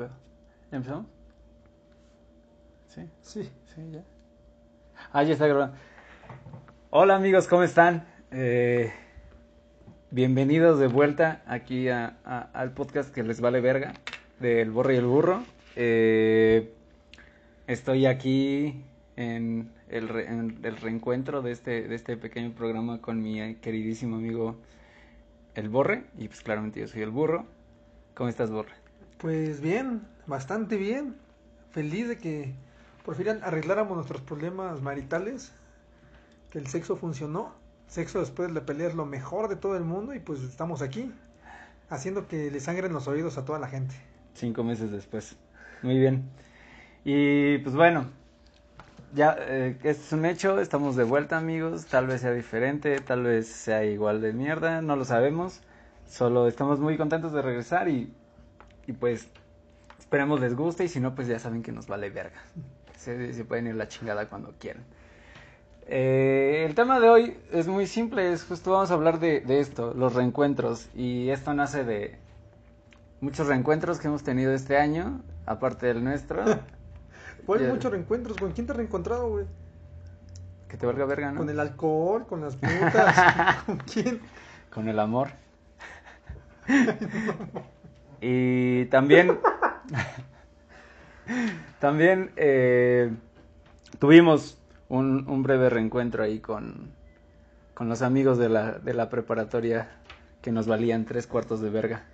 pedo? ¿Ya empezamos? Sí, Sí. sí, ya. Ah, ya está grabando. Hola amigos, ¿cómo están? Eh, bienvenidos de vuelta aquí a- a- al podcast que les vale verga del Borre y el Burro. Eh, estoy aquí en el, re- en el reencuentro de este, de este pequeño programa con mi queridísimo amigo el Borre y pues claramente yo soy el Burro. ¿Cómo estás, Borre? Pues bien, bastante bien. Feliz de que por fin arregláramos nuestros problemas maritales. Que el sexo funcionó. Sexo después de la pelea es lo mejor de todo el mundo y pues estamos aquí. Haciendo que le sangren los oídos a toda la gente. Cinco meses después. Muy bien. Y pues bueno, ya eh, este es un hecho, estamos de vuelta amigos, tal vez sea diferente, tal vez sea igual de mierda, no lo sabemos, solo estamos muy contentos de regresar y, y pues esperemos les guste y si no pues ya saben que nos vale verga, se, se pueden ir la chingada cuando quieran. Eh, el tema de hoy es muy simple, es justo vamos a hablar de, de esto, los reencuentros y esto nace de, muchos reencuentros que hemos tenido este año, aparte del nuestro. Ya. muchos reencuentros. ¿Con quién te has reencontrado, güey? Que te valga verga, ¿no? Con el alcohol, con las putas. ¿Con quién? Con el amor. y también. también eh, tuvimos un, un breve reencuentro ahí con, con los amigos de la, de la preparatoria que nos valían tres cuartos de verga.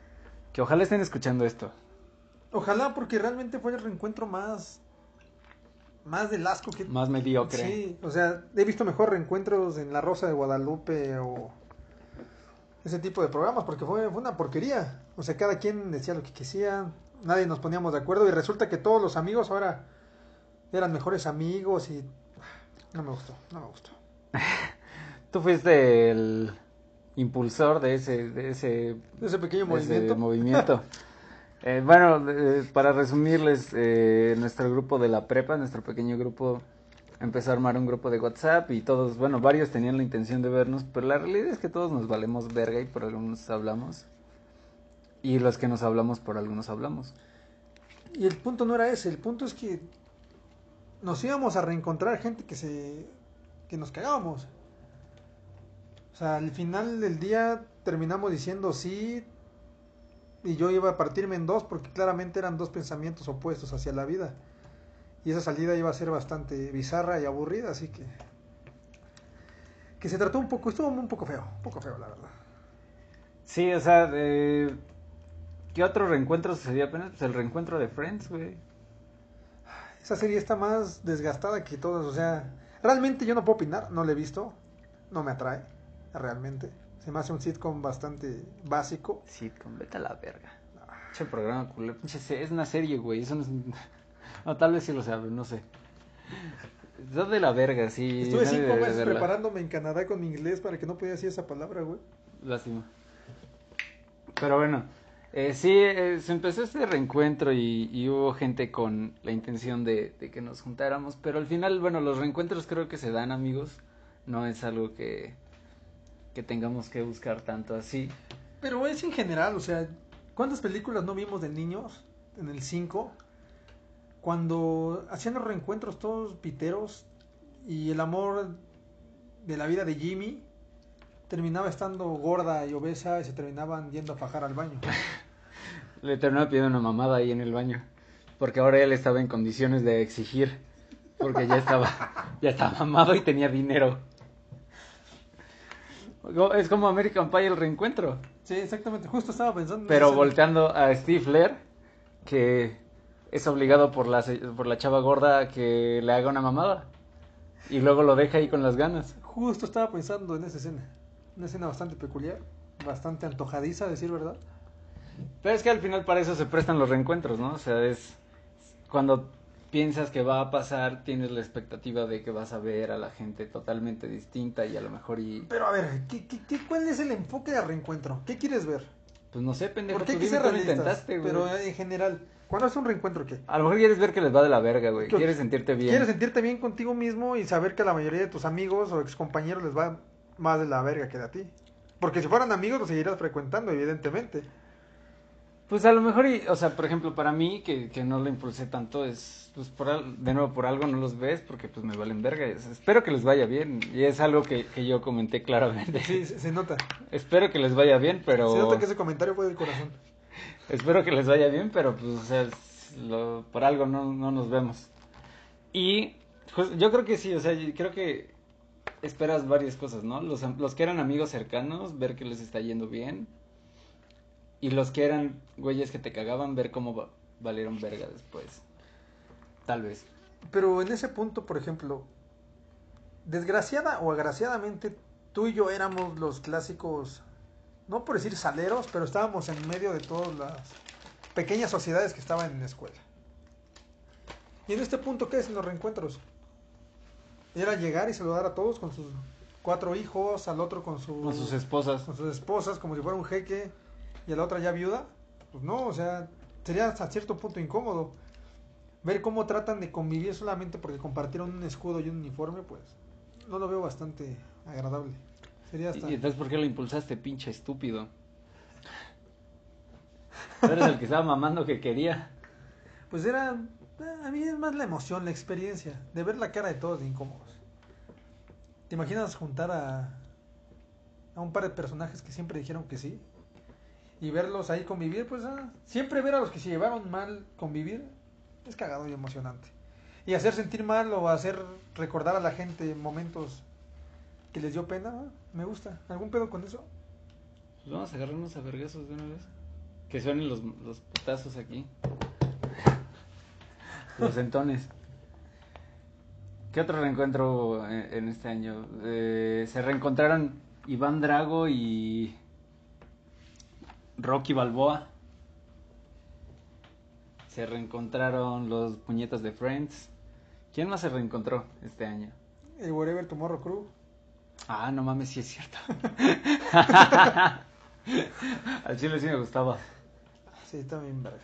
Que ojalá estén escuchando esto. Ojalá porque realmente fue el reencuentro más... Más del asco que... Más mediocre. Sí, o sea, he visto mejor reencuentros en La Rosa de Guadalupe o ese tipo de programas porque fue, fue una porquería. O sea, cada quien decía lo que quisiera, nadie nos poníamos de acuerdo y resulta que todos los amigos ahora eran mejores amigos y no me gustó, no me gustó. Tú fuiste el impulsor de ese, de ese Ese pequeño movimiento. movimiento. Eh, bueno, eh, para resumirles, eh, nuestro grupo de la prepa, nuestro pequeño grupo, empezó a armar un grupo de WhatsApp y todos, bueno, varios tenían la intención de vernos, pero la realidad es que todos nos valemos verga y por algunos hablamos. Y los que nos hablamos, por algunos hablamos. Y el punto no era ese, el punto es que nos íbamos a reencontrar gente que se que nos cagábamos. O sea, al final del día terminamos diciendo sí y yo iba a partirme en dos porque claramente eran dos pensamientos opuestos hacia la vida. Y esa salida iba a ser bastante bizarra y aburrida, así que que se trató un poco, estuvo un poco feo, un poco feo la verdad. Sí, o sea, eh, ¿qué otro reencuentro sucedió apenas? Pues el reencuentro de Friends, güey. Esa serie está más desgastada que todas, o sea, realmente yo no puedo opinar, no la he visto, no me atrae, realmente. Se me hace un sitcom bastante básico. Sitcom, vete a la verga. Pinche programa culero. Es una serie, güey. Eso no es. No, tal vez sí lo saben, no sé. Está de la verga, sí. Estuve cinco meses verla. preparándome en Canadá con mi inglés para que no podía decir esa palabra, güey. Lástima. Pero bueno, eh, sí, eh, se empezó este reencuentro y, y hubo gente con la intención de, de que nos juntáramos. Pero al final, bueno, los reencuentros creo que se dan, amigos. No es algo que, que tengamos que buscar tanto así. Pero es en general, o sea, ¿cuántas películas no vimos de niños en el 5? Cuando hacían los reencuentros todos piteros y el amor de la vida de Jimmy terminaba estando gorda y obesa y se terminaban yendo a fajar al baño. Le terminó pidiendo una mamada ahí en el baño. Porque ahora él estaba en condiciones de exigir. Porque ya estaba, ya estaba mamado y tenía dinero. Es como American Pie el reencuentro. Sí, exactamente, justo estaba pensando en Pero esa- volteando a Steve Flair, que es obligado por la, por la chava gorda a que le haga una mamada. Y luego lo deja ahí con las ganas. Justo estaba pensando en esa escena. Una escena bastante peculiar, bastante antojadiza, a decir verdad. Pero es que al final para eso se prestan los reencuentros, ¿no? O sea, es cuando piensas que va a pasar, tienes la expectativa de que vas a ver a la gente totalmente distinta y a lo mejor y... Pero a ver, ¿qué, qué, qué- cuál es el enfoque de reencuentro? ¿Qué quieres ver? Pues no sé, pendejo, tú lo realistas. intentaste, güey. pero en general, ¿cuándo es un reencuentro qué? A lo mejor quieres ver que les va de la verga, güey. Quieres sentirte bien. Quieres sentirte bien contigo mismo y saber que a la mayoría de tus amigos o excompañeros les va más de la verga que de a ti. Porque si fueran amigos los seguirías frecuentando, evidentemente. Pues a lo mejor, y, o sea, por ejemplo, para mí, que, que no lo impulsé tanto, es, pues, por, al- de nuevo, por algo no los ves, porque pues me valen verga. Es- espero que les vaya bien, y es algo que, que yo comenté claramente. Sí, se, se nota. espero que les vaya bien, pero... Se nota que ese comentario fue del corazón. Espero que les vaya bien, pero pues, o sea, es lo- por algo no, no nos vemos. Y pues, yo creo que sí, o sea, yo creo que esperas varias cosas, ¿no? Los, los que eran amigos cercanos, ver que les está yendo bien. Y los que eran güeyes que te cagaban, ver cómo va- valieron verga después. Tal vez. Pero en ese punto, por ejemplo, desgraciada o agraciadamente, tú y yo éramos los clásicos, no por decir saleros, pero estábamos en medio de todas las pequeñas sociedades que estaban en la escuela. Y en este punto, ¿qué es en los reencuentros? Era llegar y saludar a todos con sus cuatro hijos, al otro con, su- Con sus esposas. con sus esposas, como si fuera un jeque, y a la otra ya viuda. Pues no, o sea, sería hasta cierto punto incómodo. Ver cómo tratan de convivir solamente porque compartieron un escudo y un uniforme, pues no lo veo bastante agradable. Sería hasta... Y entonces, ¿por qué lo impulsaste, pinche estúpido? Tú eres el que estaba mamando que quería. Pues era... A mí es más la emoción, la experiencia, de ver la cara de todos de incómodos. ¿Te imaginas juntar a, a un par de personajes que siempre dijeron que sí? Y verlos ahí convivir, pues ah, siempre ver a los que se llevaron mal convivir es cagado y emocionante. Y hacer sentir mal o hacer recordar a la gente momentos que les dio pena, ah, me gusta. ¿Algún pedo con eso? Pues vamos a agarrarnos a vergazos de una vez. Que suenen los, los putazos aquí. Los entones. ¿Qué otro reencuentro en, en este año? Eh, se reencontraron Iván Drago y Rocky Balboa. Se reencontraron los puñetas de Friends. ¿Quién más se reencontró este año? El Wherever Tomorrow Crew. Ah, no mames, sí es cierto. Al chile sí me gustaba. Sí, también verga.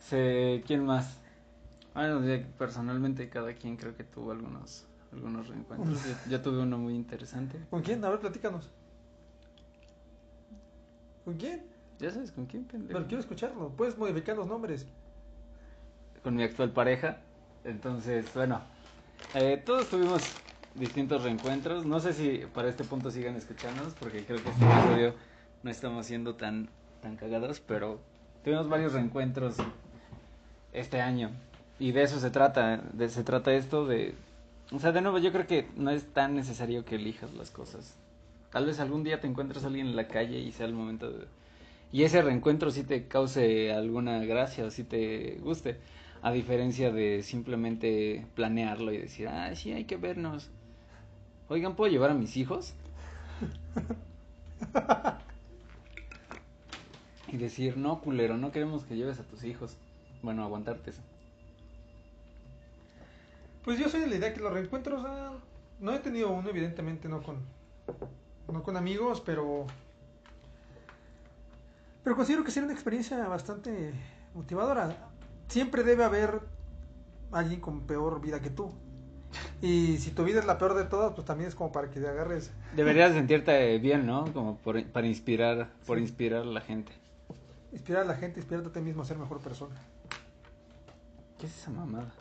Se, ¿Quién más? Bueno, personalmente cada quien creo que tuvo algunos algunos reencuentros. Yo, yo tuve uno muy interesante. ¿Con quién? A ver, platícanos. ¿Con quién? ¿Ya sabes con quién, pendejo? Pero quiero escucharlo. Puedes modificar los nombres. Con mi actual pareja. Entonces, bueno, eh, todos tuvimos distintos reencuentros. No sé si para este punto sigan escuchándonos, porque creo que este episodio no estamos siendo tan, tan cagados, pero tuvimos varios reencuentros este año. Y de eso se trata, de, se trata esto de... O sea, de nuevo, yo creo que no es tan necesario que elijas las cosas. Tal vez algún día te encuentres a alguien en la calle y sea el momento de... Y ese reencuentro sí te cause alguna gracia o sí te guste. A diferencia de simplemente planearlo y decir, ah, sí, hay que vernos. Oigan, ¿puedo llevar a mis hijos? y decir, no, culero, no queremos que lleves a tus hijos. Bueno, aguantarte eso. Pues yo soy de la idea que los reencuentros. ah, no he tenido uno, evidentemente, no con. No con amigos, pero. Pero considero que sería una experiencia bastante motivadora. Siempre debe haber alguien con peor vida que tú. Y si tu vida es la peor de todas, pues también es como para que te agarres. Deberías sentirte bien, ¿no? Como por, para inspirar, por inspirar a la gente. Inspirar a la gente, inspirarte a ti mismo a ser mejor persona. ¿Qué es esa mamada?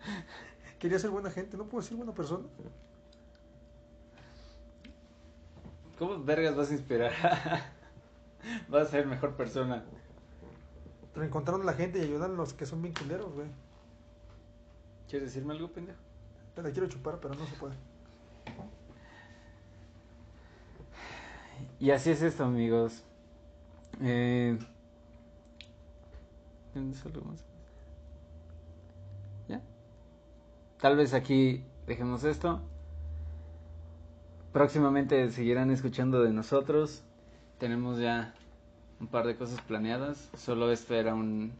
Quería ser buena gente, ¿no puedo ser buena persona? ¿Cómo vergas vas a inspirar? vas a ser mejor persona. Reencontrando a la gente y ayudar a los que son bien culeros, güey. ¿Quieres decirme algo, pendejo? Te la quiero chupar, pero no se puede. Y así es esto, amigos. Eh... ¿Ya? Tal vez aquí dejemos esto. Próximamente seguirán escuchando de nosotros. Tenemos ya un par de cosas planeadas. Solo esto era un...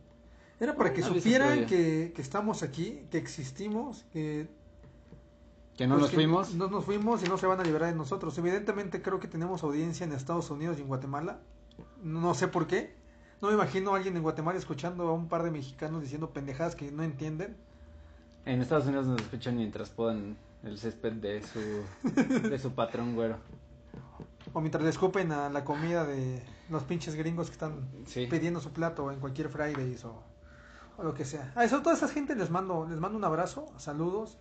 Era para que supieran que, que estamos aquí, que existimos, que... Que no pues, nos que fuimos. No nos fuimos y no se van a liberar de nosotros. Evidentemente creo que tenemos audiencia en Estados Unidos y en Guatemala. No sé por qué. No me imagino a alguien en Guatemala escuchando a un par de mexicanos diciendo pendejadas que no entienden. En Estados Unidos nos escuchan mientras podan el césped de su, de su patrón güero. O mientras le escupen a la comida de los pinches gringos que están Sí. pidiendo su plato en cualquier Fridays o, o lo que sea. A eso toda esa gente les mando, les mando un abrazo, saludos.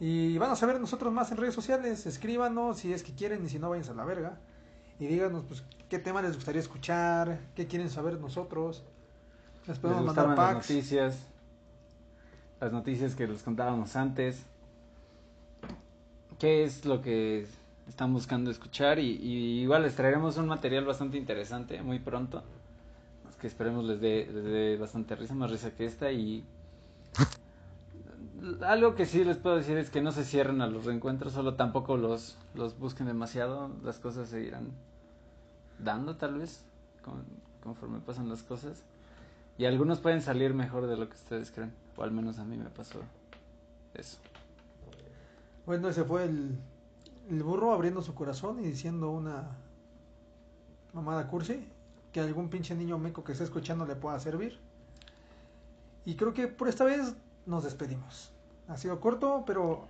Y van a saber nosotros más en redes sociales. Escríbanos si es que quieren y si no, váyanse a la verga. Y díganos pues qué tema les gustaría escuchar, qué quieren saber nosotros. Les Les podemos mandar gustaban las packs. noticias, las noticias que les contábamos antes. ¿Qué es lo que están buscando escuchar? Y, igual les traeremos un material bastante interesante muy pronto. Que esperemos les dé, les dé bastante risa, más risa que esta. Y algo que sí les puedo decir es que no se cierren a los reencuentros, solo tampoco los, los busquen demasiado. Las cosas se irán dando tal vez con- conforme pasan las cosas. Y algunos pueden salir mejor de lo que ustedes creen. O al menos a mí me pasó eso. Bueno, ese fue el, el burro abriendo su corazón y diciendo una mamada cursi que algún pinche niño meco que esté escuchando le pueda servir. Y creo que por esta vez nos despedimos. Ha sido corto, pero,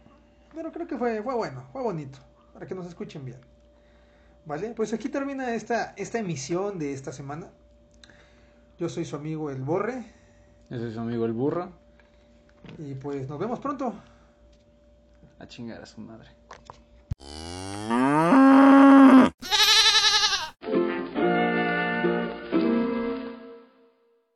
pero creo que fue, fue bueno, fue bonito, para que nos escuchen bien. Vale, pues aquí termina esta, esta emisión de esta semana. Yo soy su amigo El Borre Yo soy su amigo el burro. y pues nos vemos pronto. A chingar a su madre.